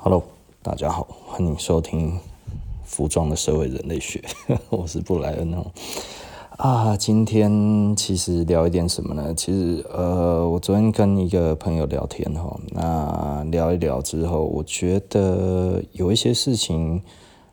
Hello，大家好，欢迎收听服装的社会人类学，我是布莱恩哦。啊，今天其实聊一点什么呢？其实呃，我昨天跟一个朋友聊天哈，那聊一聊之后，我觉得有一些事情。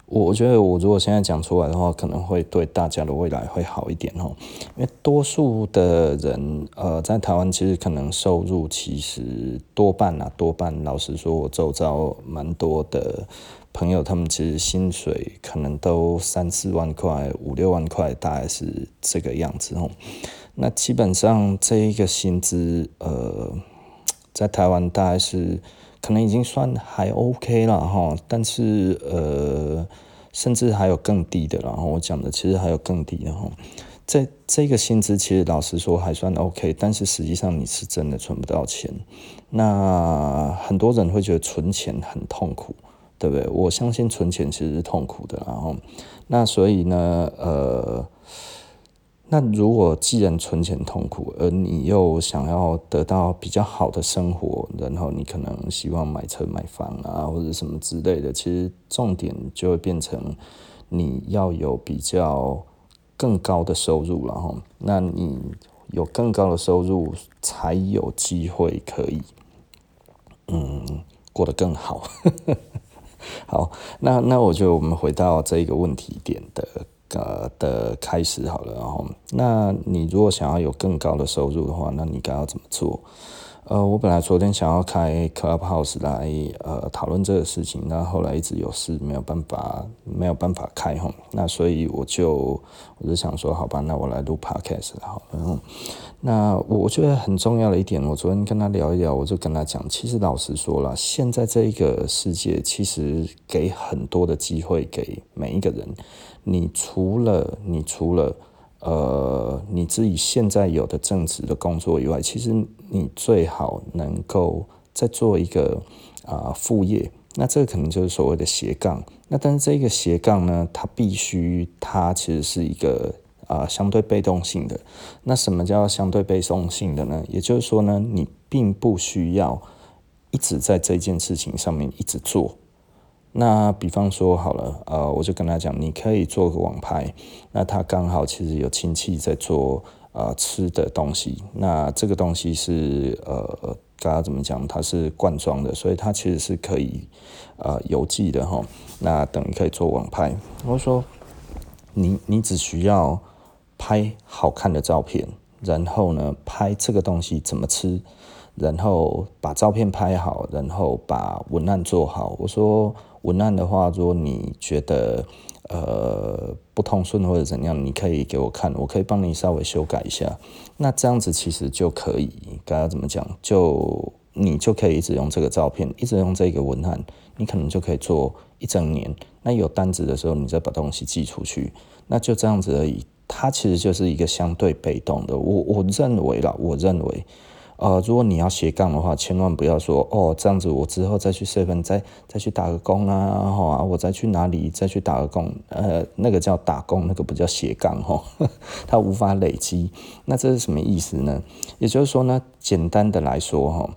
我觉得我如果现在讲出来的话，可能会对大家的未来会好一点哦。因为多数的人，呃，在台湾其实可能收入其实多半啊，多半老实说，我周遭蛮多的朋友，他们其实薪水可能都三四万块、五六万块，大概是这个样子哦。那基本上这一个薪资，呃，在台湾大概是。可能已经算还 OK 了哈，但是呃，甚至还有更低的，然后我讲的其实还有更低的哈。这这个薪资其实老实说还算 OK，但是实际上你是真的存不到钱。那很多人会觉得存钱很痛苦，对不对？我相信存钱其实是痛苦的，然后那所以呢，呃。那如果既然存钱痛苦，而你又想要得到比较好的生活，然后你可能希望买车买房啊，或者什么之类的，其实重点就会变成你要有比较更高的收入，然后那你有更高的收入，才有机会可以嗯过得更好。好，那那我觉得我们回到这一个问题点的。呃的开始好了，然后，那你如果想要有更高的收入的话，那你该要怎么做？呃，我本来昨天想要开 Clubhouse 来呃讨论这个事情，那后来一直有事没有办法没有办法开哈，那所以我就我就想说，好吧，那我来录 Podcast 好了。然后，那我觉得很重要的一点，我昨天跟他聊一聊，我就跟他讲，其实老实说了，现在这一个世界其实给很多的机会给每一个人，你除了你除了。呃，你自己现在有的正职的工作以外，其实你最好能够再做一个啊、副业。那这个可能就是所谓的斜杠。那但是这个斜杠呢，它必须它其实是一个啊、相对被动性的。那什么叫相对被动性的呢？也就是说呢，你并不需要一直在这件事情上面一直做。那比方说好了，呃，我就跟他讲，你可以做个网拍。那他刚好其实有亲戚在做呃吃的东西，那这个东西是呃，刚刚怎么讲？它是罐装的，所以它其实是可以呃邮寄的哈。那等于可以做网拍。我说，你你只需要拍好看的照片，然后呢，拍这个东西怎么吃，然后把照片拍好，然后把文案做好。我说。文案的话，如果你觉得呃不通顺或者怎样，你可以给我看，我可以帮你稍微修改一下。那这样子其实就可以，该要怎么讲？就你就可以一直用这个照片，一直用这个文案，你可能就可以做一整年。那有单子的时候，你再把东西寄出去，那就这样子而已。它其实就是一个相对被动的。我我认为啦，我认为。呃，如果你要斜杠的话，千万不要说哦，这样子我之后再去 seven 再再去打个工啊，好啊，我再去哪里再去打个工，呃，那个叫打工，那个不叫斜杠哈，它无法累积。那这是什么意思呢？也就是说呢，简单的来说哈，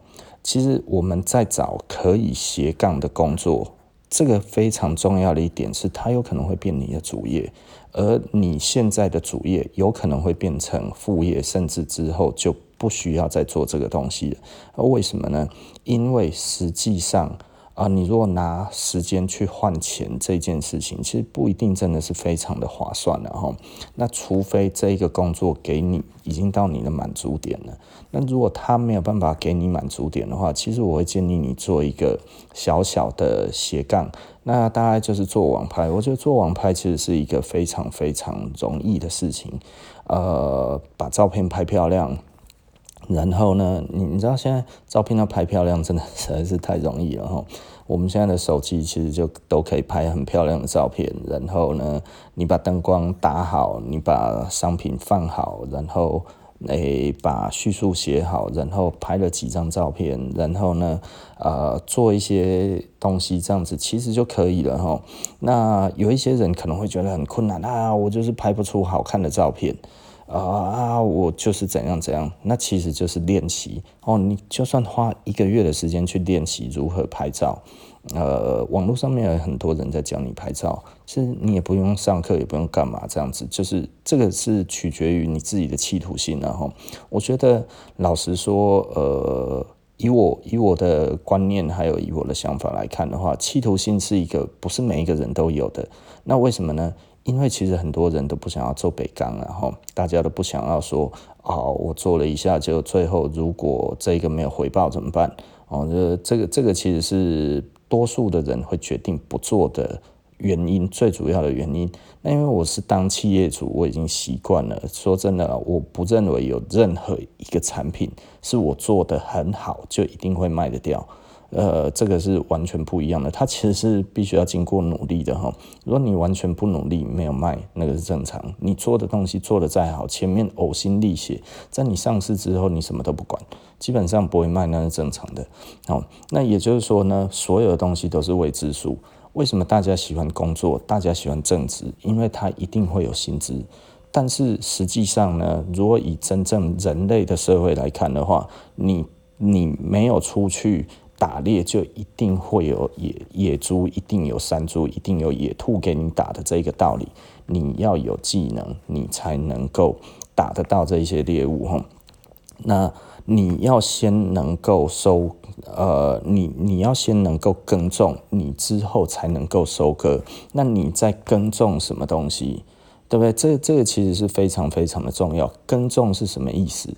其实我们在找可以斜杠的工作，这个非常重要的一点是，它有可能会变你的主业，而你现在的主业有可能会变成副业，甚至之后就。不需要再做这个东西了，为什么呢？因为实际上啊，你如果拿时间去换钱这件事情，其实不一定真的是非常的划算了哈。那除非这一个工作给你已经到你的满足点了，那如果他没有办法给你满足点的话，其实我会建议你做一个小小的斜杠，那大概就是做网拍。我觉得做网拍其实是一个非常非常容易的事情，呃，把照片拍漂亮。然后呢，你你知道现在照片要拍漂亮，真的实在是太容易了哈。我们现在的手机其实就都可以拍很漂亮的照片。然后呢，你把灯光打好，你把商品放好，然后诶把叙述写好，然后拍了几张照片，然后呢，呃做一些东西，这样子其实就可以了哈。那有一些人可能会觉得很困难啊，我就是拍不出好看的照片。啊啊，我就是怎样怎样，那其实就是练习哦。你就算花一个月的时间去练习如何拍照，呃，网络上面有很多人在教你拍照，其实你也不用上课，也不用干嘛，这样子就是这个是取决于你自己的企图心，然后我觉得老实说，呃。以我以我的观念，还有以我的想法来看的话，企图心是一个不是每一个人都有的。那为什么呢？因为其实很多人都不想要做北港，然后大家都不想要说，哦，我做了一下，就最后如果这个没有回报怎么办？哦，这这个这个其实是多数的人会决定不做的。原因最主要的原因，那因为我是当企业主，我已经习惯了。说真的，我不认为有任何一个产品是我做得很好就一定会卖得掉。呃，这个是完全不一样的。它其实是必须要经过努力的哈。如果你完全不努力，没有卖，那个是正常。你做的东西做得再好，前面呕心沥血，在你上市之后，你什么都不管，基本上不会卖，那是正常的。好，那也就是说呢，所有的东西都是未知数。为什么大家喜欢工作？大家喜欢正职，因为他一定会有薪资。但是实际上呢，如果以真正人类的社会来看的话，你你没有出去打猎，就一定会有野野猪，一定有山猪，一定有野兔给你打的这个道理。你要有技能，你才能够打得到这些猎物。哈，那。你要先能够收，呃，你你要先能够耕种，你之后才能够收割。那你在耕种什么东西，对不对？这这个其实是非常非常的重要。耕种是什么意思？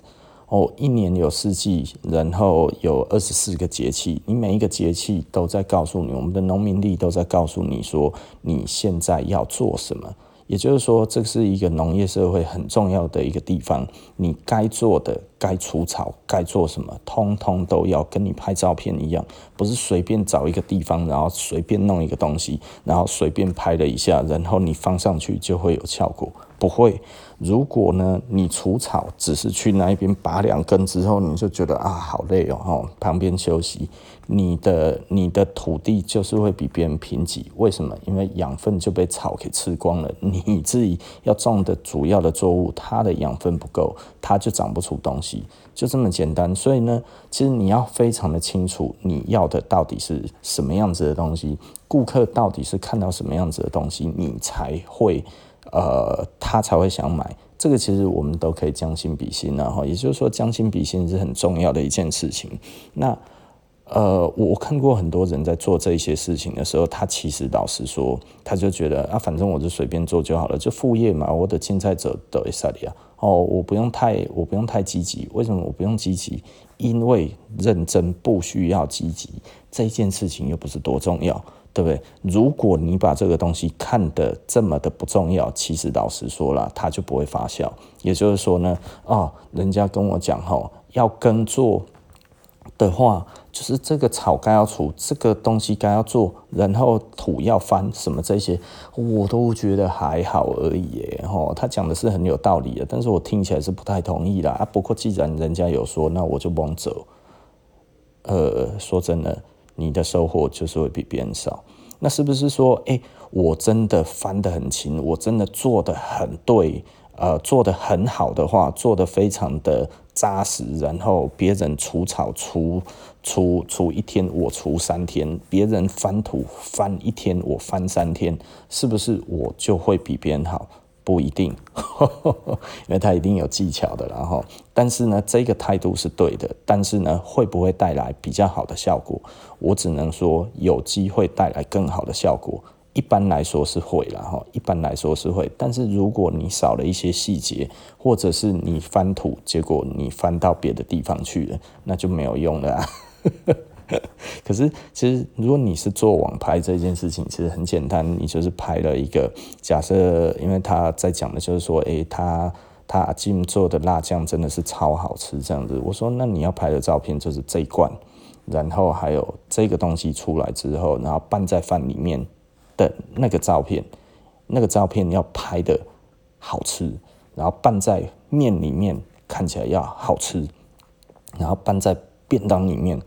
哦，一年有四季，然后有二十四个节气，你每一个节气都在告诉你，我们的农民历都在告诉你说，你现在要做什么。也就是说，这是一个农业社会很重要的一个地方。你该做的、该除草、该做什么，通通都要跟你拍照片一样，不是随便找一个地方，然后随便弄一个东西，然后随便拍了一下，然后你放上去就会有效果。不会，如果呢，你除草只是去那一边拔两根之后，你就觉得啊，好累哦，哦，旁边休息，你的你的土地就是会比别人贫瘠。为什么？因为养分就被草给吃光了。你自己要种的主要的作物，它的养分不够，它就长不出东西，就这么简单。所以呢，其实你要非常的清楚你要的到底是什么样子的东西，顾客到底是看到什么样子的东西，你才会。呃，他才会想买。这个其实我们都可以将心比心，然后也就是说，将心比心是很重要的一件事情。那呃，我看过很多人在做这些事情的时候，他其实老实说，他就觉得啊，反正我就随便做就好了，就副业嘛，我的竞赛者都会塞里啊。哦，我不用太，我不用太积极。为什么我不用积极？因为认真不需要积极，这件事情又不是多重要。对不对？如果你把这个东西看得这么的不重要，其实老实说了，它就不会发酵。也就是说呢，哦，人家跟我讲吼，要耕作的话，就是这个草该要除，这个东西该要做，然后土要翻，什么这些，我都觉得还好而已耶。吼，他讲的是很有道理的，但是我听起来是不太同意啦。啊，不过既然人家有说，那我就甭走。呃，说真的。你的收获就是会比别人少，那是不是说，哎、我真的翻得很勤，我真的做得很对，呃，做得很好的话，做得非常的扎实，然后别人除草除除除一天，我除三天，别人翻土翻一天，我翻三天，是不是我就会比别人好？不一定，因为他一定有技巧的，然后，但是呢，这个态度是对的，但是呢，会不会带来比较好的效果？我只能说有机会带来更好的效果，一般来说是会了，哈，一般来说是会，但是如果你少了一些细节，或者是你翻土，结果你翻到别的地方去了，那就没有用了啊。可是，其实如果你是做网拍这件事情，其实很简单，你就是拍了一个假设，因为他在讲的就是说，诶、他他阿进做的辣酱真的是超好吃这样子。我说，那你要拍的照片就是这一罐，然后还有这个东西出来之后，然后拌在饭里面的那个照片，那个照片要拍的好吃，然后拌在面里面看起来要好吃，然后拌在便当里面。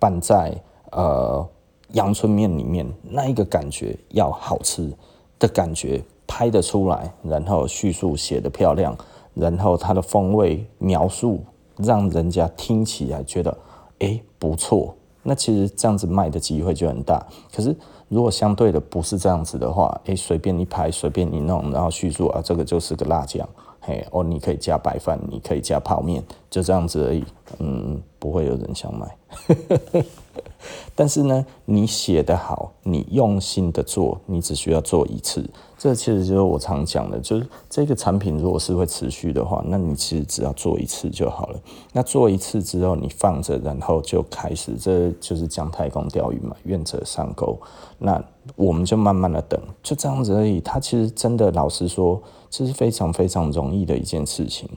拌在呃阳春面里面，那一个感觉要好吃的感觉拍得出来，然后叙述写得漂亮，然后它的风味描述让人家听起来觉得诶不错，那其实这样子卖的机会就很大。可是如果相对的不是这样子的话，诶随便一拍随便一弄，然后叙述啊这个就是个辣酱，哦你可以加白饭，你可以加泡面，就这样子而已，嗯不会有人想买。但是呢，你写得好，你用心的做，你只需要做一次。这其实就是我常讲的，就是这个产品如果是会持续的话，那你其实只要做一次就好了。那做一次之后，你放着，然后就开始，这就是姜太公钓鱼嘛，愿者上钩。那我们就慢慢的等，就这样子而已。他其实真的，老实说，这是非常非常容易的一件事情。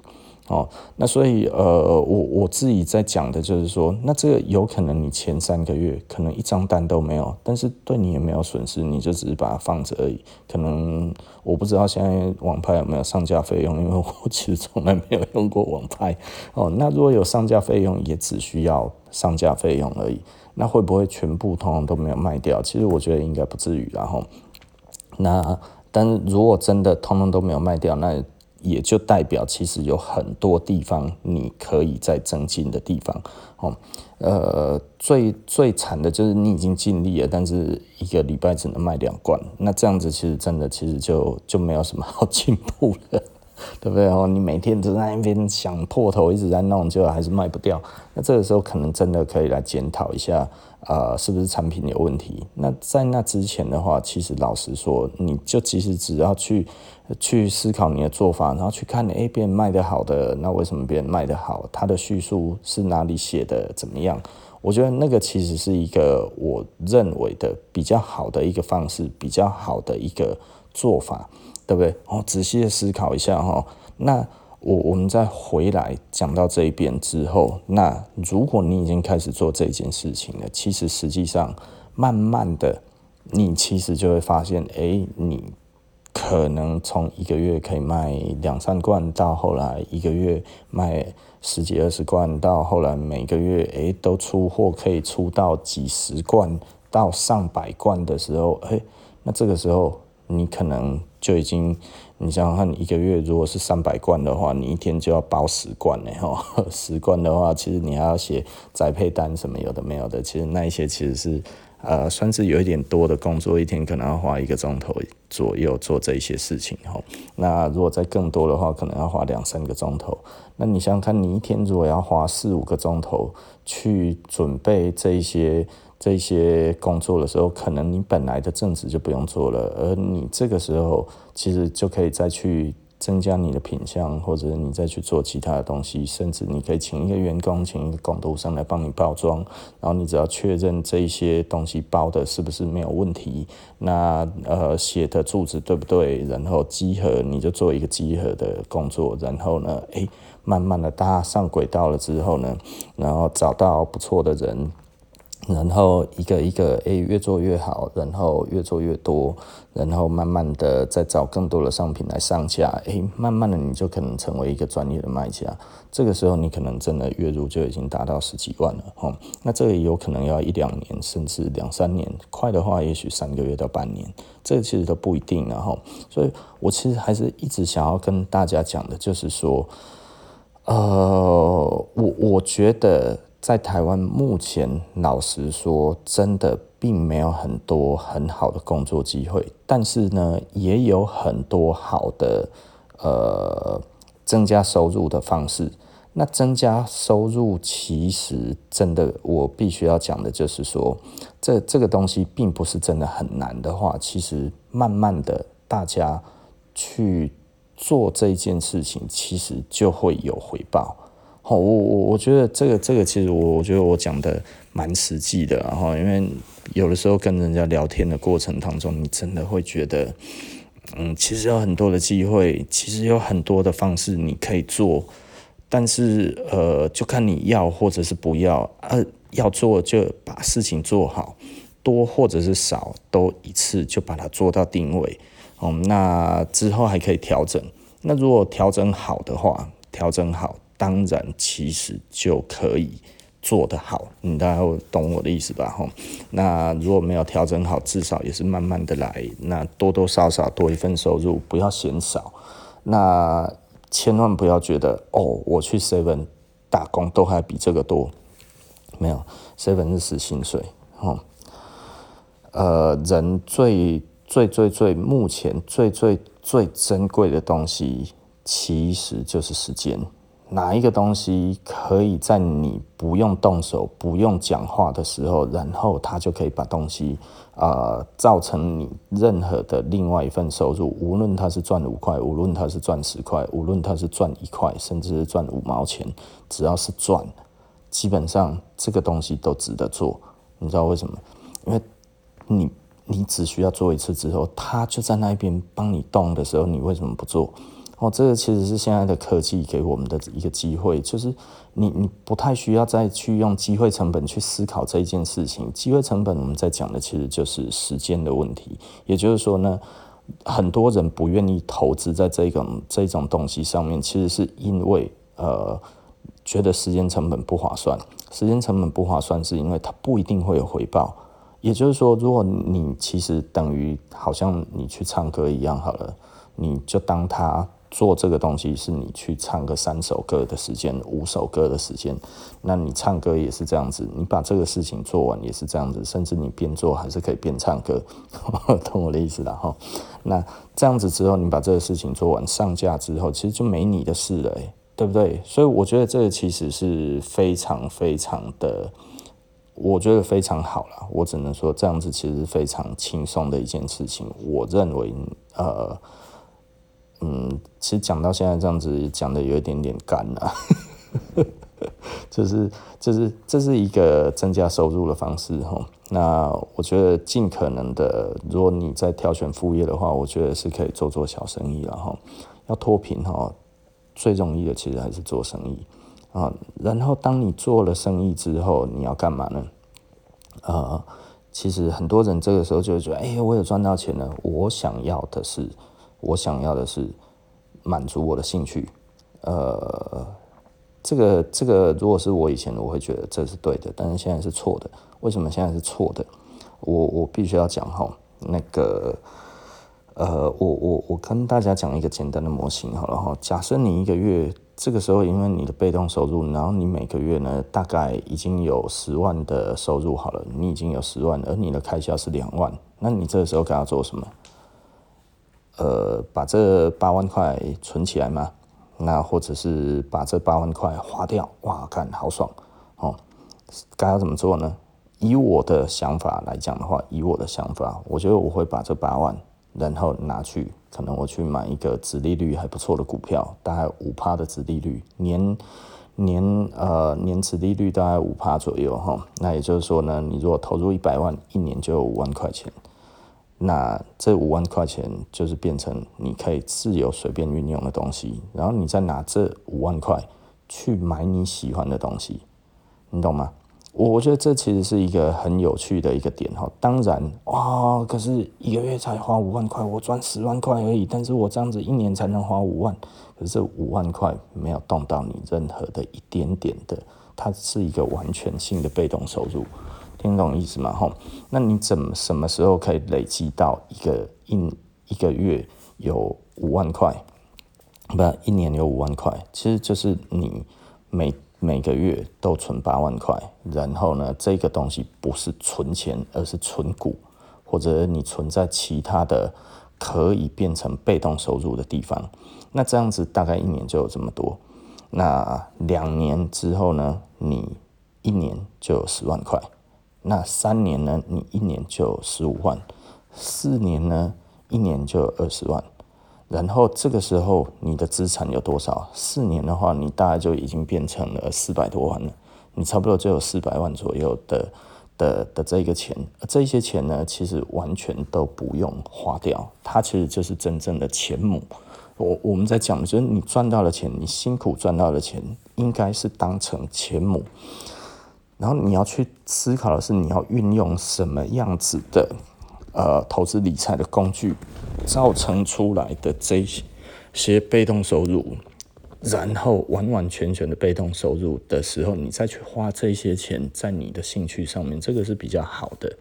哦，那所以呃，我我自己在讲的就是说，那这个有可能你前三个月可能一张单都没有，但是对你也没有损失，你就只是把它放着而已。可能我不知道现在网拍有没有上架费用，因为我其实从来没有用过网拍。哦，那如果有上架费用，也只需要上架费用而已。那会不会全部通通都没有卖掉？其实我觉得应该不至于。然后，那但是如果真的通通都没有卖掉，那也就代表，其实有很多地方你可以再增进的地方，哦，呃，最最惨的就是你已经尽力了，但是一个礼拜只能卖两罐，那这样子其实真的其实就就没有什么好进步了。对不对哦？你每天都在那边想破头，一直在弄，就还是卖不掉。那这个时候可能真的可以来检讨一下，呃，是不是产品有问题？那在那之前的话，其实老实说，你就其实只要去去思考你的做法，然后去看，哎，别人卖得好的，那为什么别人卖得好？他的叙述是哪里写的？怎么样？我觉得那个其实是一个我认为的比较好的一个方式，比较好的一个做法。对不对？哦，仔细的思考一下哈。那我我们再回来讲到这一边之后，那如果你已经开始做这件事情了，其实实际上慢慢的，你其实就会发现，哎，你可能从一个月可以卖两三罐，到后来一个月卖十几二十罐，到后来每个月哎都出货可以出到几十罐到上百罐的时候，哎，那这个时候。你可能就已经，你想想看，一个月如果是三百罐的话，你一天就要包十罐呢。哈，十罐的话，其实你还要写宅配单什么有的没有的，其实那一些其实是呃算是有一点多的工作，一天可能要花一个钟头左右做这些事情哈。那如果再更多的话，可能要花两三个钟头。那你想想看，你一天如果要花四五个钟头去准备这一些。这些工作的时候，可能你本来的正职就不用做了，而你这个时候其实就可以再去增加你的品相，或者你再去做其他的东西，甚至你可以请一个员工，请一个工读生来帮你包装，然后你只要确认这一些东西包的是不是没有问题，那呃写的注子对不对，然后集合你就做一个集合的工作，然后呢，诶，慢慢的搭上轨道了之后呢，然后找到不错的人。然后一个一个诶，越做越好，然后越做越多，然后慢慢的再找更多的商品来上架，诶，慢慢的你就可能成为一个专业的卖家。这个时候你可能真的月入就已经达到十几万了，哦。那这个有可能要一两年，甚至两三年，快的话也许三个月到半年，这个其实都不一定，然后，所以我其实还是一直想要跟大家讲的，就是说，呃，我我觉得。在台湾目前，老实说，真的并没有很多很好的工作机会，但是呢，也有很多好的呃增加收入的方式。那增加收入，其实真的，我必须要讲的就是说，这这个东西并不是真的很难的话，其实慢慢的大家去做这件事情，其实就会有回报。好，我我我觉得这个这个其实我我觉得我讲的蛮实际的，然后因为有的时候跟人家聊天的过程当中，你真的会觉得，嗯，其实有很多的机会，其实有很多的方式你可以做，但是呃，就看你要或者是不要，呃，要做就把事情做好，多或者是少都一次就把它做到定位，嗯，那之后还可以调整，那如果调整好的话，调整好。当然，其实就可以做得好，你大概懂我的意思吧？哈，那如果没有调整好，至少也是慢慢的来，那多多少少多一份收入，不要嫌少。那千万不要觉得哦，我去 seven 打工都还比这个多，没有 seven 是死薪水哦。呃，人最最最最目前最最最珍贵的东西，其实就是时间。哪一个东西可以在你不用动手、不用讲话的时候，然后它就可以把东西啊、呃、造成你任何的另外一份收入，无论它是赚五块，无论它是赚十块，无论它是赚一块，甚至是赚五毛钱，只要是赚，基本上这个东西都值得做。你知道为什么？因为你你只需要做一次之后，它就在那边帮你动的时候，你为什么不做？哦，这个其实是现在的科技给我们的一个机会，就是你你不太需要再去用机会成本去思考这一件事情。机会成本我们在讲的其实就是时间的问题，也就是说呢，很多人不愿意投资在这种这种东西上面，其实是因为呃觉得时间成本不划算。时间成本不划算是因为它不一定会有回报。也就是说，如果你其实等于好像你去唱歌一样好了，你就当他。做这个东西是你去唱个三首歌的时间，五首歌的时间，那你唱歌也是这样子，你把这个事情做完也是这样子，甚至你边做还是可以边唱歌，懂我的意思了哈。那这样子之后，你把这个事情做完上架之后，其实就没你的事了，对不对？所以我觉得这个其实是非常非常的，我觉得非常好了。我只能说这样子其实是非常轻松的一件事情。我认为，呃。嗯，其实讲到现在这样子讲的有一点点干了，就是就是这是一个增加收入的方式哈。那我觉得尽可能的，如果你在挑选副业的话，我觉得是可以做做小生意了哈。要脱贫哈，最容易的其实还是做生意啊。然后当你做了生意之后，你要干嘛呢？呃，其实很多人这个时候就会觉得，哎，我有赚到钱了，我想要的是。我想要的是满足我的兴趣，呃，这个这个，如果是我以前，我会觉得这是对的，但是现在是错的。为什么现在是错的？我我必须要讲哈，那个，呃，我我我跟大家讲一个简单的模型好了哈。假设你一个月这个时候，因为你的被动收入，然后你每个月呢，大概已经有十万的收入好了，你已经有十万，而你的开销是两万，那你这个时候该要做什么？呃，把这八万块存起来嘛，那或者是把这八万块花掉，哇，看好爽哦！该要怎么做呢？以我的想法来讲的话，以我的想法，我觉得我会把这八万，然后拿去，可能我去买一个殖利率还不错的股票，大概五趴的殖利率，年年呃年殖利率大概五趴左右哈、哦。那也就是说呢，你如果投入一百万，一年就有五万块钱。那这五万块钱就是变成你可以自由随便运用的东西，然后你再拿这五万块去买你喜欢的东西，你懂吗？我觉得这其实是一个很有趣的一个点哈。当然哇，可是一个月才花五万块，我赚十万块而已，但是我这样子一年才能花五万，可是这五万块没有动到你任何的一点点的，它是一个完全性的被动收入。听懂意思吗？吼，那你怎么什么时候可以累积到一个一一个月有五万块，不，一年有五万块？其实就是你每每个月都存八万块，然后呢，这个东西不是存钱，而是存股，或者你存在其他的可以变成被动收入的地方。那这样子大概一年就有这么多。那两年之后呢，你一年就有十万块。那三年呢？你一年就十五万，四年呢？一年就二十万。然后这个时候你的资产有多少？四年的话，你大概就已经变成了四百多万了。你差不多就有四百万左右的的的这个钱。这些钱呢，其实完全都不用花掉，它其实就是真正的钱母。我我们在讲就是你赚到的钱，你辛苦赚到的钱，应该是当成钱母。然后你要去思考的是，你要运用什么样子的呃投资理财的工具，造成出来的这些被动收入，然后完完全全的被动收入的时候，你再去花这些钱在你的兴趣上面，这个是比较好的。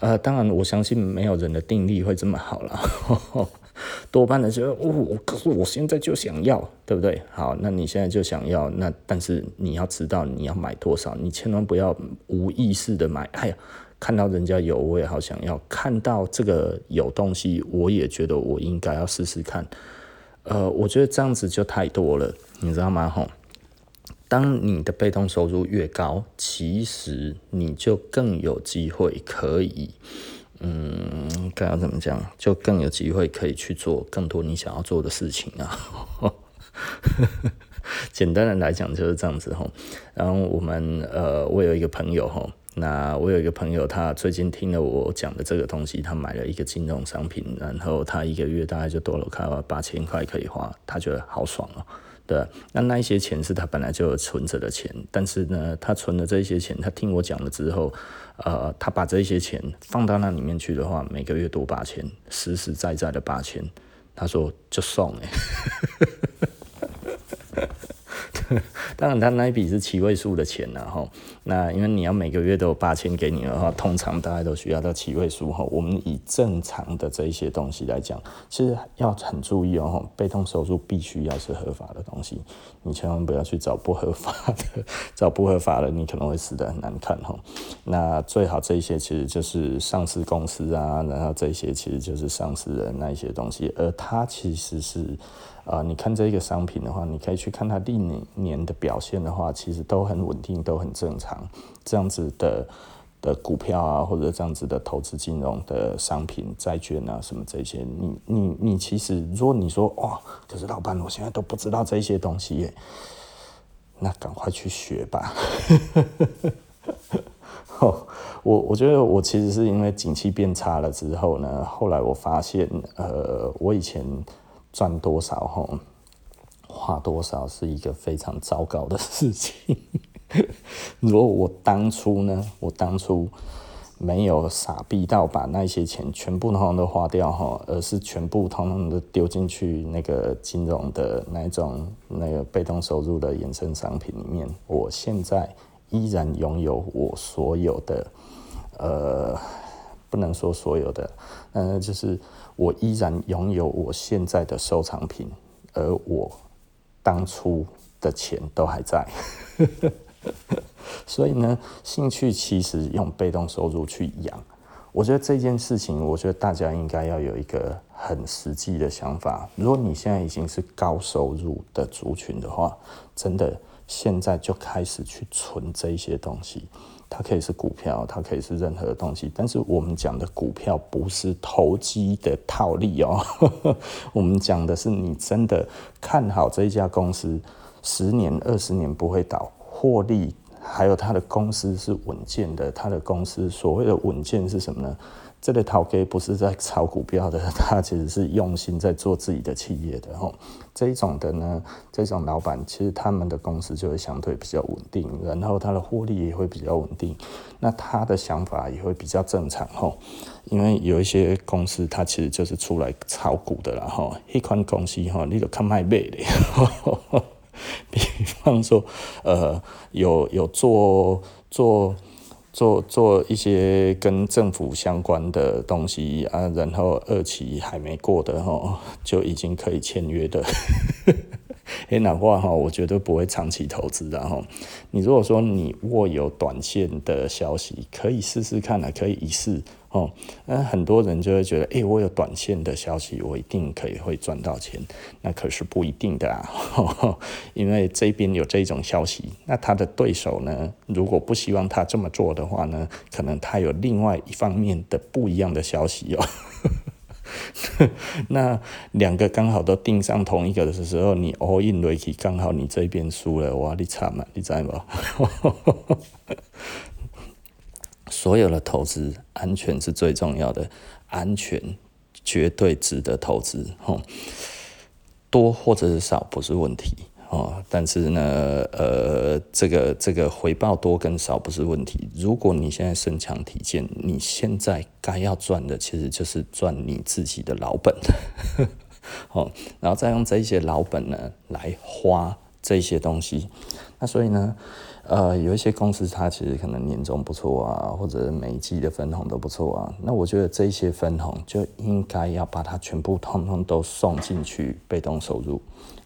呃，当然我相信没有人的定力会这么好了。多半的时候，哦，可是我现在就想要，对不对？好，那你现在就想要，那但是你要知道你要买多少，你千万不要无意识的买。哎呀，看到人家有，我也好想要；看到这个有东西，我也觉得我应该要试试看。呃，我觉得这样子就太多了，你知道吗？吼。当你的被动收入越高，其实你就更有机会可以，嗯，该要怎么讲？就更有机会可以去做更多你想要做的事情啊。简单的来讲就是这样子吼。然后我们呃，我有一个朋友吼，那我有一个朋友，他最近听了我讲的这个东西，他买了一个金融商品，然后他一个月大概就多了快八千块可以花，他觉得好爽哦。对，那那一些钱是他本来就有存着的钱，但是呢，他存了这些钱，他听我讲了之后，呃，他把这些钱放到那里面去的话，每个月多八千，实实在在的八千，他说就送哎。当然，他那一笔是七位数的钱然后，那因为你要每个月都有八千给你的话，通常大家都需要到七位数哈。我们以正常的这一些东西来讲，其实要很注意哦，被动收入必须要是合法的东西，你千万不要去找不合法的，找不合法的你可能会死得很难看哈。那最好这一些其实就是上市公司啊，然后这些其实就是上市人那一些东西，而它其实是。啊、呃，你看这个商品的话，你可以去看它历年年的表现的话，其实都很稳定，都很正常。这样子的的股票啊，或者这样子的投资金融的商品、债券啊，什么这些，你你你其实，如果你说哇，可是老板，我现在都不知道这些东西，那赶快去学吧。我我觉得我其实是因为景气变差了之后呢，后来我发现，呃，我以前。赚多少吼，花多少是一个非常糟糕的事情。如果我当初呢，我当初没有傻逼到把那些钱全部通通都花掉哈，而是全部通通都丢进去那个金融的那种那个被动收入的衍生商品里面，我现在依然拥有我所有的，呃，不能说所有的，呃，就是。我依然拥有我现在的收藏品，而我当初的钱都还在。所以呢，兴趣其实用被动收入去养，我觉得这件事情，我觉得大家应该要有一个很实际的想法。如果你现在已经是高收入的族群的话，真的现在就开始去存这些东西。它可以是股票，它可以是任何的东西，但是我们讲的股票不是投机的套利哦，我们讲的是你真的看好这一家公司，十年、二十年不会倒，获利，还有他的公司是稳健的，他的公司所谓的稳健是什么呢？这个头家不是在炒股票的，他其实是用心在做自己的企业的吼。这一种的呢，这种老板其实他们的公司就会相对比较稳定，然后他的获利也会比较稳定，那他的想法也会比较正常吼。因为有一些公司，它其实就是出来炒股的啦吼。一款公司吼，你就看卖卖的，比方说，呃，有有做做。做做一些跟政府相关的东西啊，然后二期还没过的吼，就已经可以签约的。哎，那话哈，我绝对不会长期投资的哈。你如果说你握有短线的消息，可以试试看啊，可以一试哦。那很多人就会觉得，哎，我有短线的消息，我一定可以会赚到钱。那可是不一定的啊，因为这边有这种消息，那他的对手呢，如果不希望他这么做的话呢，可能他有另外一方面的不一样的消息哦。那两个刚好都盯上同一个的时候，你 all in 瑞奇刚好你这边输了，哇，你惨了，你知道吗？所有的投资安全是最重要的，安全绝对值得投资，吼多或者是少不是问题。哦，但是呢，呃，这个这个回报多跟少不是问题。如果你现在身强体健，你现在该要赚的其实就是赚你自己的老本，哦，然后再用这些老本呢来花这些东西。那所以呢，呃，有一些公司它其实可能年终不错啊，或者每一季的分红都不错啊。那我觉得这些分红就应该要把它全部通通都送进去被动收入。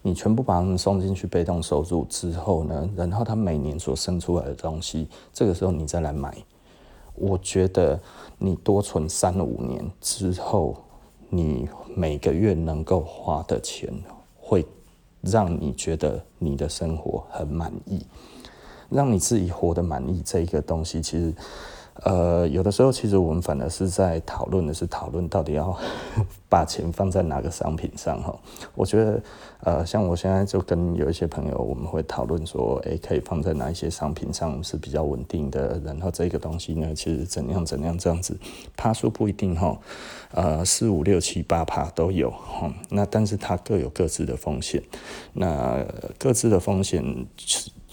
你全部把他们送进去被动收入之后呢，然后他每年所生出来的东西，这个时候你再来买，我觉得你多存三五年之后，你每个月能够花的钱会让你觉得你的生活很满意，让你自己活得满意。这一个东西其实。呃，有的时候其实我们反而是在讨论的是讨论到底要 把钱放在哪个商品上哈。我觉得，呃，像我现在就跟有一些朋友，我们会讨论说，诶，可以放在哪一些商品上是比较稳定的，然后这个东西呢，其实怎样怎样这样子，趴数不一定哈，呃，四五六七八趴都有哈。那但是它各有各自的风险，那各自的风险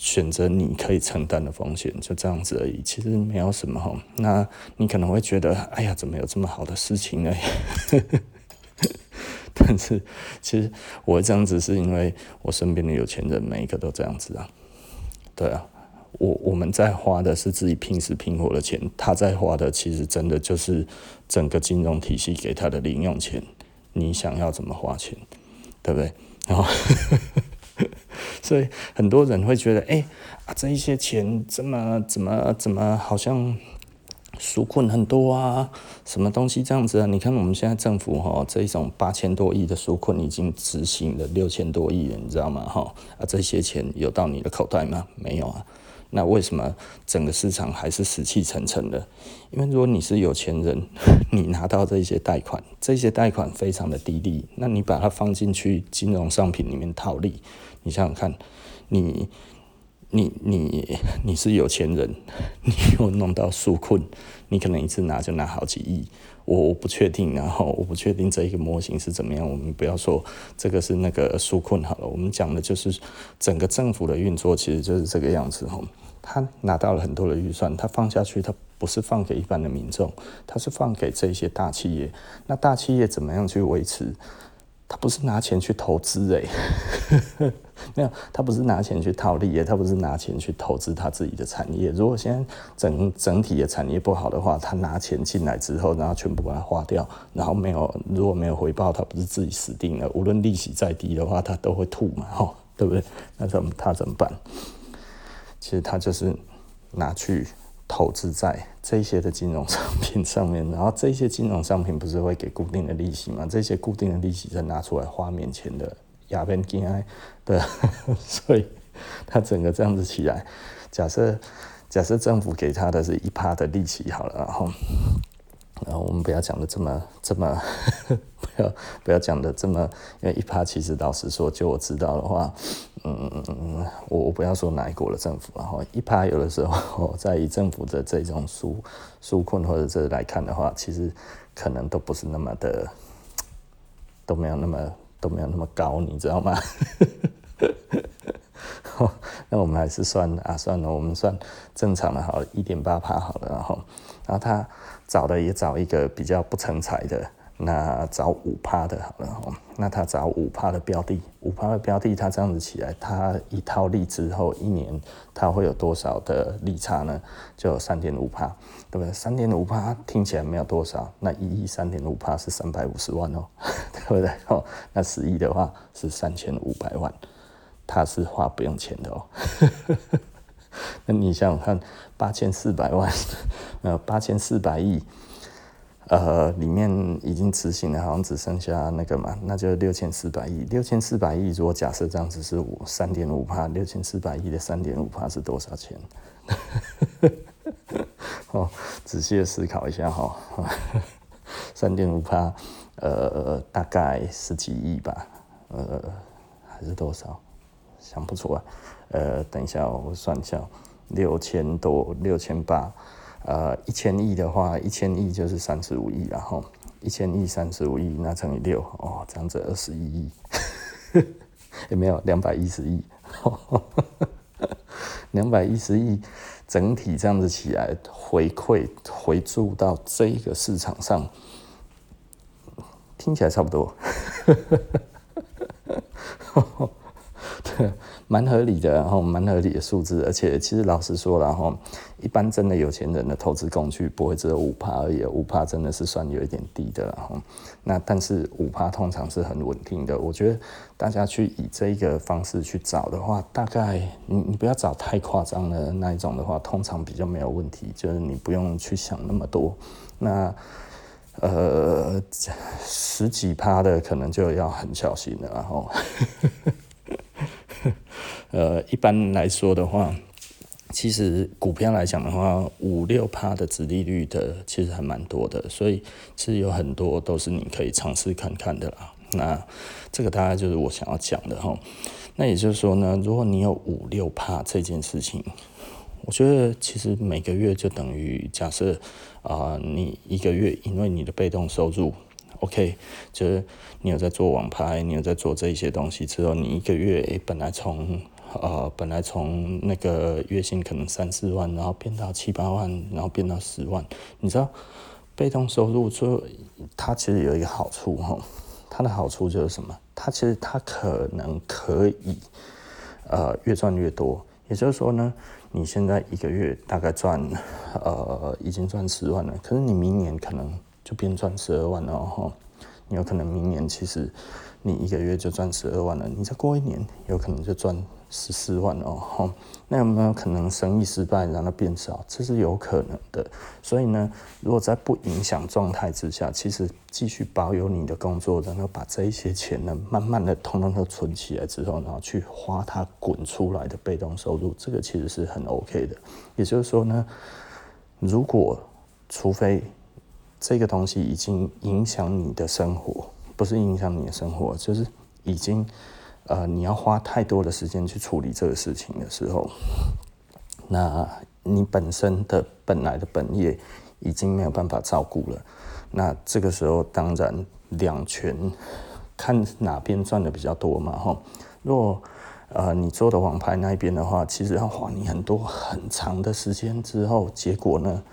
选择你可以承担的风险，就这样子而已。其实没有什么哈。那你可能会觉得，哎呀，怎么有这么好的事情呢？但是其实我这样子是因为我身边的有钱人每一个都这样子啊。对啊，我我们在花的是自己拼死拼活的钱，他在花的其实真的就是整个金融体系给他的零用钱。你想要怎么花钱，对不对？然后。所以很多人会觉得，哎、啊，这一些钱怎么怎么怎么好像纾困很多啊？什么东西这样子啊？你看我们现在政府哈，这一种八千多亿的纾困已经执行了六千多亿了，你知道吗？哈啊，这些钱有到你的口袋吗？没有啊。那为什么整个市场还是死气沉沉的？因为如果你是有钱人，你拿到这些贷款，这些贷款非常的低利，那你把它放进去金融商品里面套利，你想想看，你你你你是有钱人，你又弄到纾困，你可能一次拿就拿好几亿。我我不确定，然后我不确定这一个模型是怎么样。我们不要说这个是那个纾困好了，我们讲的就是整个政府的运作，其实就是这个样子吼。他拿到了很多的预算，他放下去，他不是放给一般的民众，他是放给这些大企业。那大企业怎么样去维持？他不是拿钱去投资诶、欸，没有，他不是拿钱去套利耶，他不是拿钱去投资他自己的产业。如果现在整整体的产业不好的话，他拿钱进来之后，然后全部把它花掉，然后没有，如果没有回报，他不是自己死定了？无论利息再低的话，他都会吐嘛，吼，对不对？那怎么他怎么办？其实他就是拿去投资在这些的金融商品上面，然后这些金融商品不是会给固定的利息吗？这些固定的利息再拿出来花面前的亚边金哎，对，所以他整个这样子起来，假设假设政府给他的是一趴的利息好了，然后。然后我们不要讲的这么这么，不要不要讲的这么，因为一趴其实老实说，就我知道的话，嗯，我我不要说哪一国的政府，然后一趴有的时候在以政府的这种纾纾困或者这来看的话，其实可能都不是那么的，都没有那么都没有那么高，你知道吗？那我们还是算啊，算了，我们算正常的好了，一点八趴好了，然后然后他。找的也找一个比较不成才的，那找五趴的好了哦。那他找五趴的标的，五趴的标的，他这样子起来，他一套利之后，一年他会有多少的利差呢？就三点五趴，对不对？三点五趴听起来没有多少，那一亿三点五趴是三百五十万哦，对不对？哦，那十亿的话是三千五百万，他是花不用钱的哦。那你想想看，八千四百万，呃，八千四百亿，呃，里面已经执行了，好像只剩下那个嘛，那就六千四百亿。六千四百亿，如果假设这样子是五三点五帕，六千四百亿的三点五帕是多少钱？哦，仔细的思考一下哈，三点五帕，呃，大概十几亿吧，呃，还是多少？想不出来。呃，等一下，我算一下，六千多，六千八，呃，一千亿的话，一千亿就是三十五亿，然后一千亿三十五亿，那乘以六，哦，这样子二十一亿，也 没有两百一十亿，两百一十亿，整体这样子起来回馈回注到这个市场上，听起来差不多。蛮合理的，然后蛮合理的数字，而且其实老实说了哈，一般真的有钱人的投资工具不会只有五趴而已，五趴真的是算有一点低的了哈。那但是五趴通常是很稳定的，我觉得大家去以这一个方式去找的话，大概你你不要找太夸张的那一种的话，通常比较没有问题，就是你不用去想那么多。那呃十几趴的可能就要很小心了，然后。呃，一般来说的话，其实股票来讲的话，五六趴的殖利率的其实还蛮多的，所以其实有很多都是你可以尝试看看的啦。那这个大概就是我想要讲的哈。那也就是说呢，如果你有五六趴这件事情，我觉得其实每个月就等于假设啊、你一个月因为你的被动收入。OK，就是你有在做网拍，你有在做这一些东西之后，你一个月、本来从呃本来从那个月薪可能三四万，然后变到七八万，然后变到十万，你知道被动收入就它其实有一个好处哈，它的好处就是什么？它其实它可能可以呃越赚越多，也就是说呢，你现在一个月大概赚呃已经赚十万了，可是你明年可能。就变赚十二万了哈，你有可能明年其实你一个月就赚十二万了，你再过一年有可能就赚十四万了哈。那有没有可能生意失败让它变少？这是有可能的。所以呢，如果在不影响状态之下，其实继续保有你的工作，然后把这一些钱呢，慢慢的通通都存起来之后，然后去花它滚出来的被动收入，这个其实是很 OK 的。也就是说呢，如果除非这个东西已经影响你的生活，不是影响你的生活，就是已经，呃，你要花太多的时间去处理这个事情的时候，那你本身的本来的本业已经没有办法照顾了，那这个时候当然两全，看哪边赚的比较多嘛，哈。若呃你做的网拍那一边的话，其实要花你很多很长的时间之后，结果呢？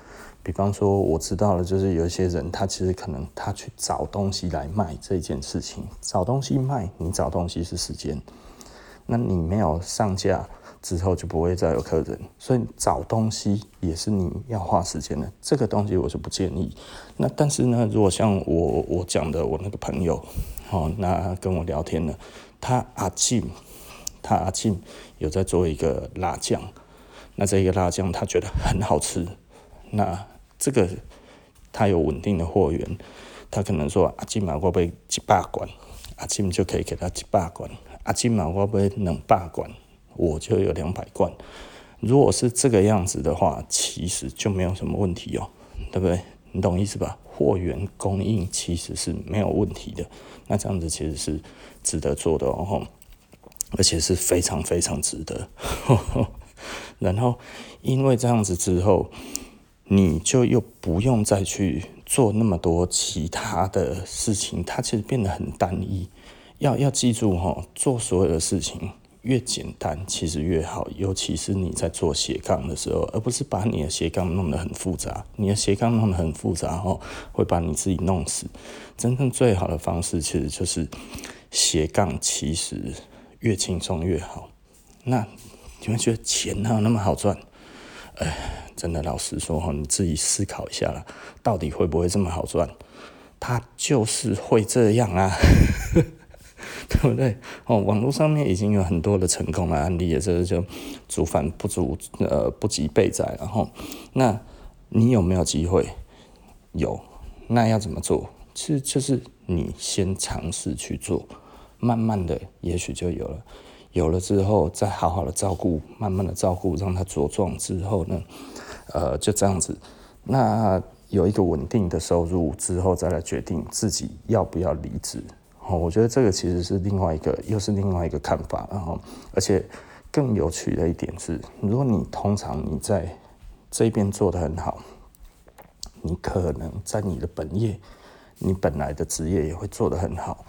比方说，我知道了，就是有一些人，他其实可能他去找东西来卖这件事情，找东西卖，你找东西是时间，那你没有上架之后就不会再有客人，所以找东西也是你要花时间的。这个东西我是不建议。那但是呢，如果像我我讲的，我那个朋友，哦，那跟我聊天了，他阿进，他阿进有在做一个辣酱，那这个辣酱他觉得很好吃。那这个他有稳定的货源，他可能说阿金嘛，我买一百罐，阿金就可以给他一百罐。阿金嘛，我买两百罐，我就有两百罐。如果是这个样子的话，其实就没有什么问题哦，对不对？你懂意思吧？货源供应其实是没有问题的。那这样子其实是值得做的哦，而且是非常非常值得。然后因为这样子之后。你就又不用再去做那么多其他的事情，它其实变得很单一。要要记住哈，做所有的事情越简单，其实越好。尤其是你在做斜杠的时候，而不是把你的斜杠弄得很复杂。你的斜杠弄得很复杂哈，会把你自己弄死。真正最好的方式，其实就是斜杠，其实越轻松越好。那你们觉得钱哪有那么好赚？哎。真的，老实说哈，你自己思考一下啦，到底会不会这么好赚？他就是会这样啊，对不对？哦，网络上面已经有很多的成功案例，也是就煮饭不足呃不及备载，然后那你有没有机会？有，那要怎么做？其实就是你先尝试去做，慢慢的也许就有了。有了之后，再好好的照顾，慢慢的照顾，让它茁壮之后呢？呃，就这样子，那有一个稳定的收入之后，再来决定自己要不要离职。哦，我觉得这个其实是另外一个，又是另外一个看法。然后，而且更有趣的一点是，如果你通常你在这边做得很好，你可能在你的本业，你本来的职业也会做得很好。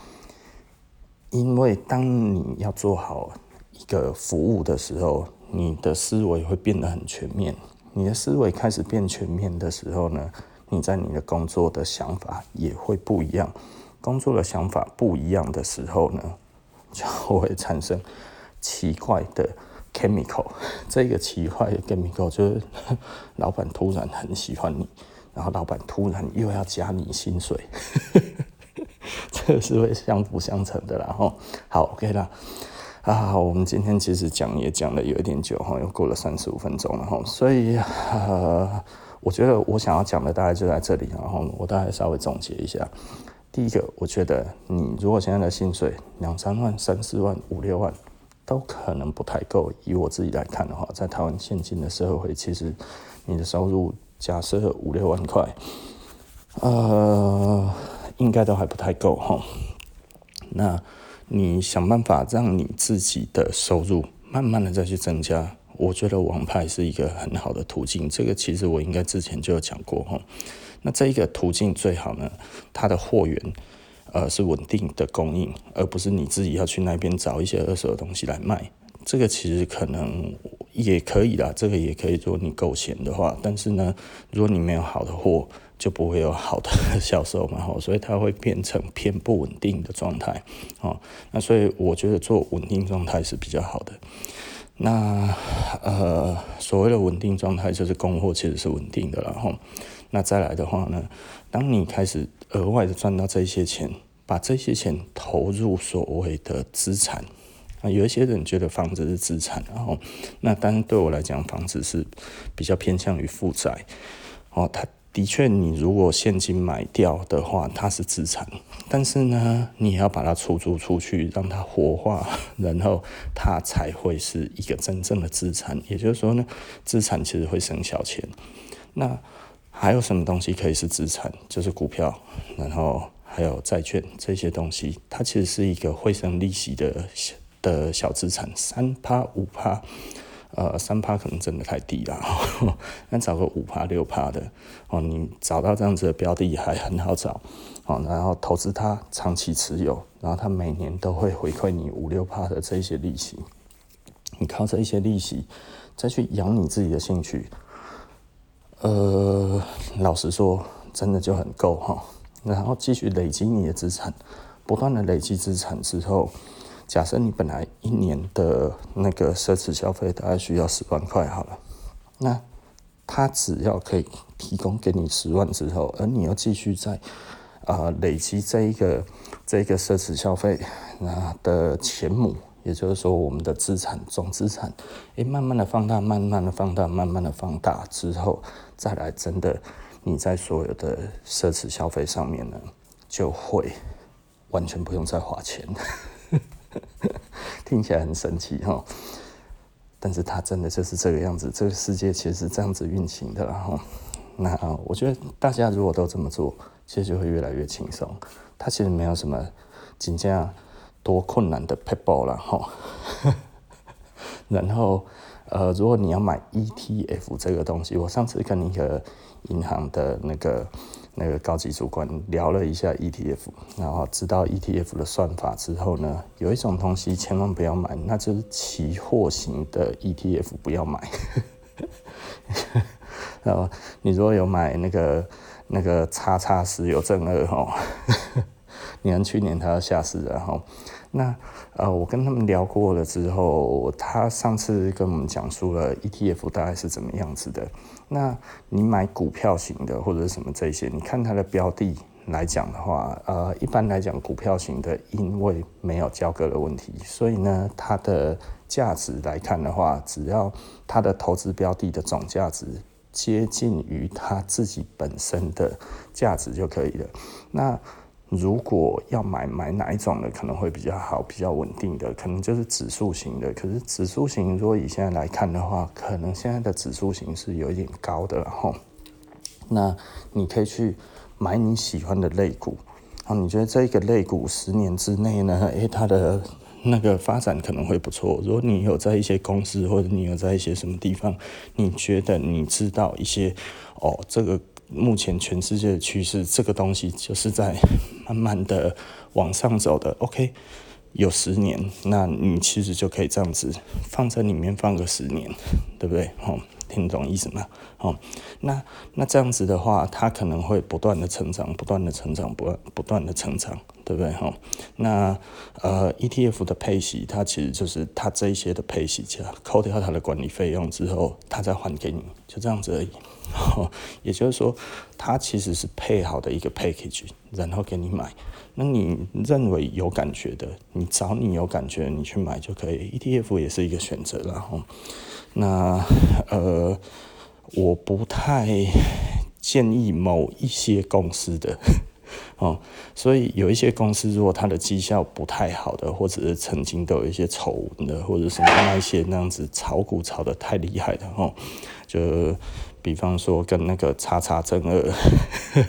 因为当你要做好一个服务的时候，你的思维会变得很全面。你的思维开始变全面的时候呢，你在你的工作的想法也会不一样。工作的想法不一样的时候呢，就会产生奇怪的 chemical，这个奇怪的 chemical 就是 老板突然很喜欢你，然后老板突然又要加你薪水，这是会相辅相成的啦。吼，好，OK 啦。啊，我们今天其实讲也讲了有一点久哈，又过了三十五分钟了哈，所以呃，我觉得我想要讲的大概就在这里，然后我大概稍微总结一下。第一个，我觉得你如果现在的薪水两三万、三四万、五六万，都可能不太够。以我自己来看的话，在台湾现今的社会，其实你的收入假设五六万块，呃，应该都还不太够哈。那你想办法让你自己的收入慢慢的再去增加，我觉得网拍是一个很好的途径。这个其实我应该之前就有讲过哈。那这一个途径最好呢，它的货源呃是稳定的供应，而不是你自己要去那边找一些二手的东西来卖。这个其实可能也可以啦，这个也可以，如果你够闲的话。但是呢，如果你没有好的货，就不会有好的销售嘛，吼，所以它会变成偏不稳定的状态，哦，那所以我觉得做稳定状态是比较好的。那呃，所谓的稳定状态就是供货其实是稳定的，然后那再来的话呢，当你开始额外的赚到这些钱，把这些钱投入所谓的资产，啊，有一些人觉得房子是资产，然后那当然对我来讲，房子是比较偏向于负债，哦，它。的确，你如果现金买掉的话，它是资产，但是呢，你也要把它出租出去，让它活化，然后它才会是一个真正的资产。也就是说呢，资产其实会生小钱。那还有什么东西可以是资产？就是股票，然后还有债券这些东西，它其实是一个会生利息的小的小资产，三趴五趴。呃，三趴可能真的太低了，那找个五趴六趴的哦，你找到这样子的标的还很好找哦，然后投资它长期持有，然后它每年都会回馈你五六趴的这些利息，你靠这一些利息再去养你自己的兴趣，呃，老实说，真的就很够哈，然后继续累积你的资产，不断的累积资产之后。假设你本来一年的那个奢侈消费大概需要十万块好了，那他只要可以提供给你十万之后，而你要继续在啊、累积这一个这一个奢侈消费那的钱母，也就是说我们的资产总资产，诶，慢慢的放大，慢慢的放大，慢慢的放大之后，再来真的你在所有的奢侈消费上面呢，就会完全不用再花钱。听起来很神奇哈，但是它真的就是这个样子，这个世界其实是这样子运行的哈。那我觉得大家如果都这么做，其实就会越来越轻松。它其实没有什么真正多困难的撇步了哈。然后呃，如果你要买 ETF 这个东西，我上次跟一个银行的那个。那个高级主管聊了一下 ETF，然后知道 ETF 的算法之后呢，有一种东西千万不要买，那就是期货型的 ETF，不要买。然后你如果有买那个那个叉叉石油正二哈，你看去年它要下市了哈。那呃，我跟他们聊过了之后，他上次跟我们讲述了 ETF 大概是怎么样子的。那你买股票型的或者什么这些，你看它的标的来讲的话，呃，一般来讲股票型的因为没有交割的问题，所以呢，它的价值来看的话，只要它的投资标的的总价值接近于它自己本身的价值就可以了。那如果要买买哪一种的可能会比较好，比较稳定的，可能就是指数型的。可是指数型如果以现在来看的话，可能现在的指数型是有一点高的，然后，那你可以去买你喜欢的类股，然后你觉得这个类股十年之内呢，诶，它的那个发展可能会不错。如果你有在一些公司或者你有在一些什么地方，你觉得你知道一些哦，这个。目前全世界的趋势，这个东西就是在 慢慢的往上走的。OK，有十年，那你其实就可以这样子放在里面放个十年，对不对？哦，听懂意思吗？哦，那那这样子的话，它可能会不断的成长，不断的成长，不断不断的成长，对不对？哈，那呃 ETF 的配息，它其实就是它这一些的配息，扣掉它的管理费用之后，它再还给你，就这样子而已。也就是说，它其实是配好的一个 package，然后给你买。那你认为有感觉的，你找你有感觉，你去买就可以。ETF 也是一个选择，然后，那呃，我不太建议某一些公司的 哦，所以有一些公司如果它的绩效不太好的，或者是曾经都有一些丑闻的，或者什么那一些那样子炒股炒得太厉害的哦，就比方说跟那个叉叉正二。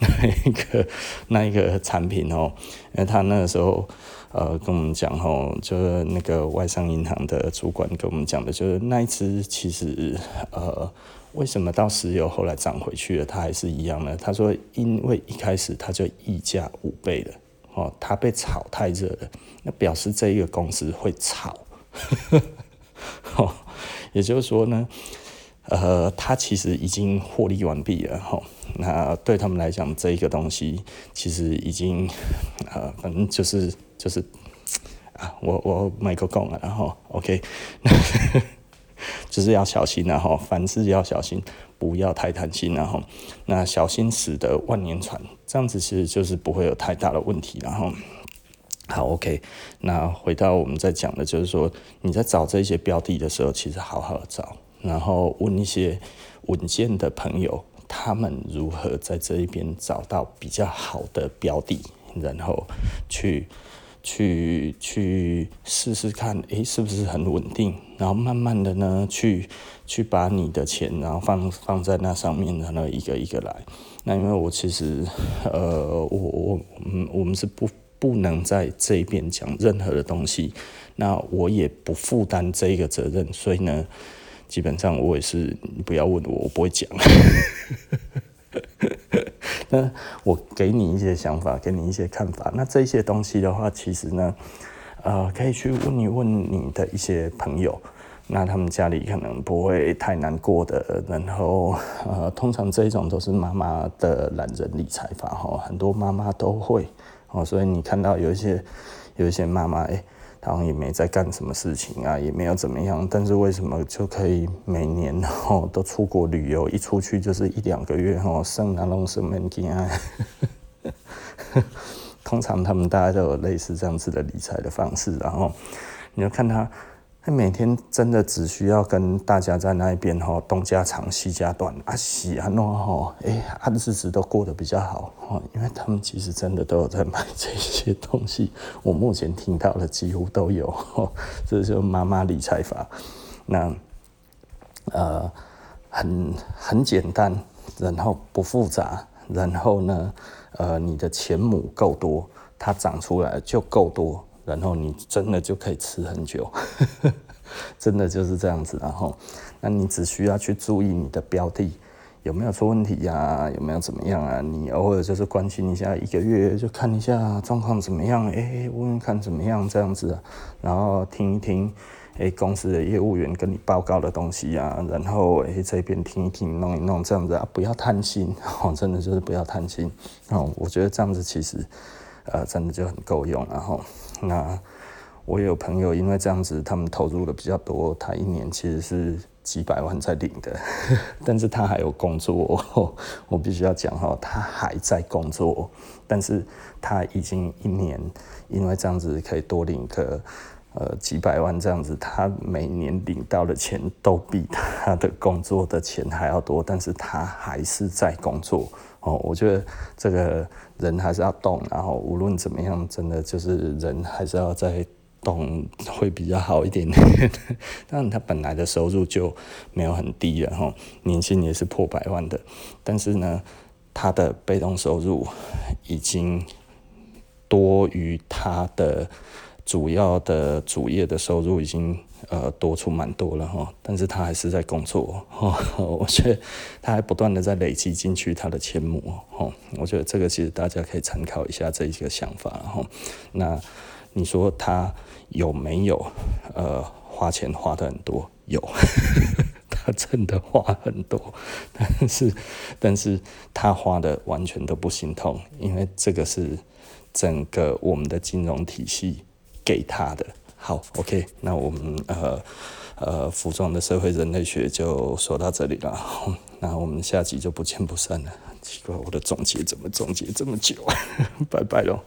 那一个那一个产品哦，因为他那个时候呃跟我们讲哦，就是那个外商银行的主管跟我们讲的，就是那一支其实呃为什么到石油后来涨回去了，它还是一样呢？他说因为一开始它就溢价五倍了哦，它被炒太热了，那表示这一个公司会炒，哦，也就是说呢。呃，他其实已经获利完毕了哈。那对他们来讲，这一个东西其实已经呃，反正就是就是啊，我我买个够了，然后 OK，就是要小心然后凡事要小心，不要太贪心然后那小心驶得万年船，这样子其实就是不会有太大的问题然后好 OK，那回到我们在讲的，就是说你在找这些标的的时候，其实好好的找。然后问一些稳健的朋友，他们如何在这一边找到比较好的标的，然后去去去试试看，诶，是不是很稳定？然后慢慢的呢，去去把你的钱，然后放放在那上面，然后一个一个来。那因为我其实，呃，我我嗯，我们是不不能在这一边讲任何的东西，那我也不负担这个责任，所以呢。基本上我也是，你不要问我，我不会讲。那我给你一些想法，给你一些看法。那这些东西的话，其实呢，呃，可以去问一问你的一些朋友，那他们家里可能不会太难过的。然后，呃，通常这种都是妈妈的懒人理财法哈，很多妈妈都会哦。所以你看到有一些有一些妈妈哎。然后也没在干什么事情啊，也没有怎么样，但是为什么就可以每年哦都出国旅游？一出去就是一两个月哦，剩那拢什么钱？通常他们大家都有类似这样子的理财的方式，然后你就看他。每天真的只需要跟大家在那一边吼，东家长西家短啊，喜啊弄吼，哎，日子都过得比较好哦，因为他们其实真的都有在买这些东西。我目前听到的几乎都有，这就是妈妈理财法。那呃，很很简单，然后不复杂，然后呢，呃，你的钱母够多，它长出来就够多。然后你真的就可以吃很久，真的就是这样子。然后，那你只需要去注意你的标的有没有出问题呀、有没有怎么样啊？你偶尔就是关心一下，一个月就看一下状况怎么样，哎，问问看怎么样这样子。然后听一听，哎，公司的业务员跟你报告的东西啊。然后哎，这边听一听，弄一弄这样子啊，不要贪心 哦，真的就是不要贪心哦。我觉得这样子其实。呃，真的就很够用，然后那我有朋友因为这样子，他们投入的比较多，他一年其实是几百万在领的，但是他还有工作，我必须要讲哈，他还在工作，但是他已经一年因为这样子可以多领个呃几百万这样子，他每年领到的钱都比他的工作的钱还要多，但是他还是在工作。哦，我觉得这个人还是要动，然后无论怎么样，真的就是人还是要再动会比较好一点点。但他本来的收入就没有很低了哈，年薪也是破百万的，但是呢，他的被动收入已经多于他的主要的主业的收入已经。呃，多出蛮多了哈，但是他还是在工作哈，我觉得他还不断的在累积进去他的钱模哈，我觉得这个其实大家可以参考一下这一个想法哈。那你说他有没有呃花钱花的很多？有，他真的花很多，但是但是他花的完全都不心痛，因为这个是。整个我们的金融体系给他的。好，OK，那我们呃呃服装的社会人类学就说到这里了，那我们下集就不见不散了。奇怪，我的总结怎么总结这么久啊？拜拜喽。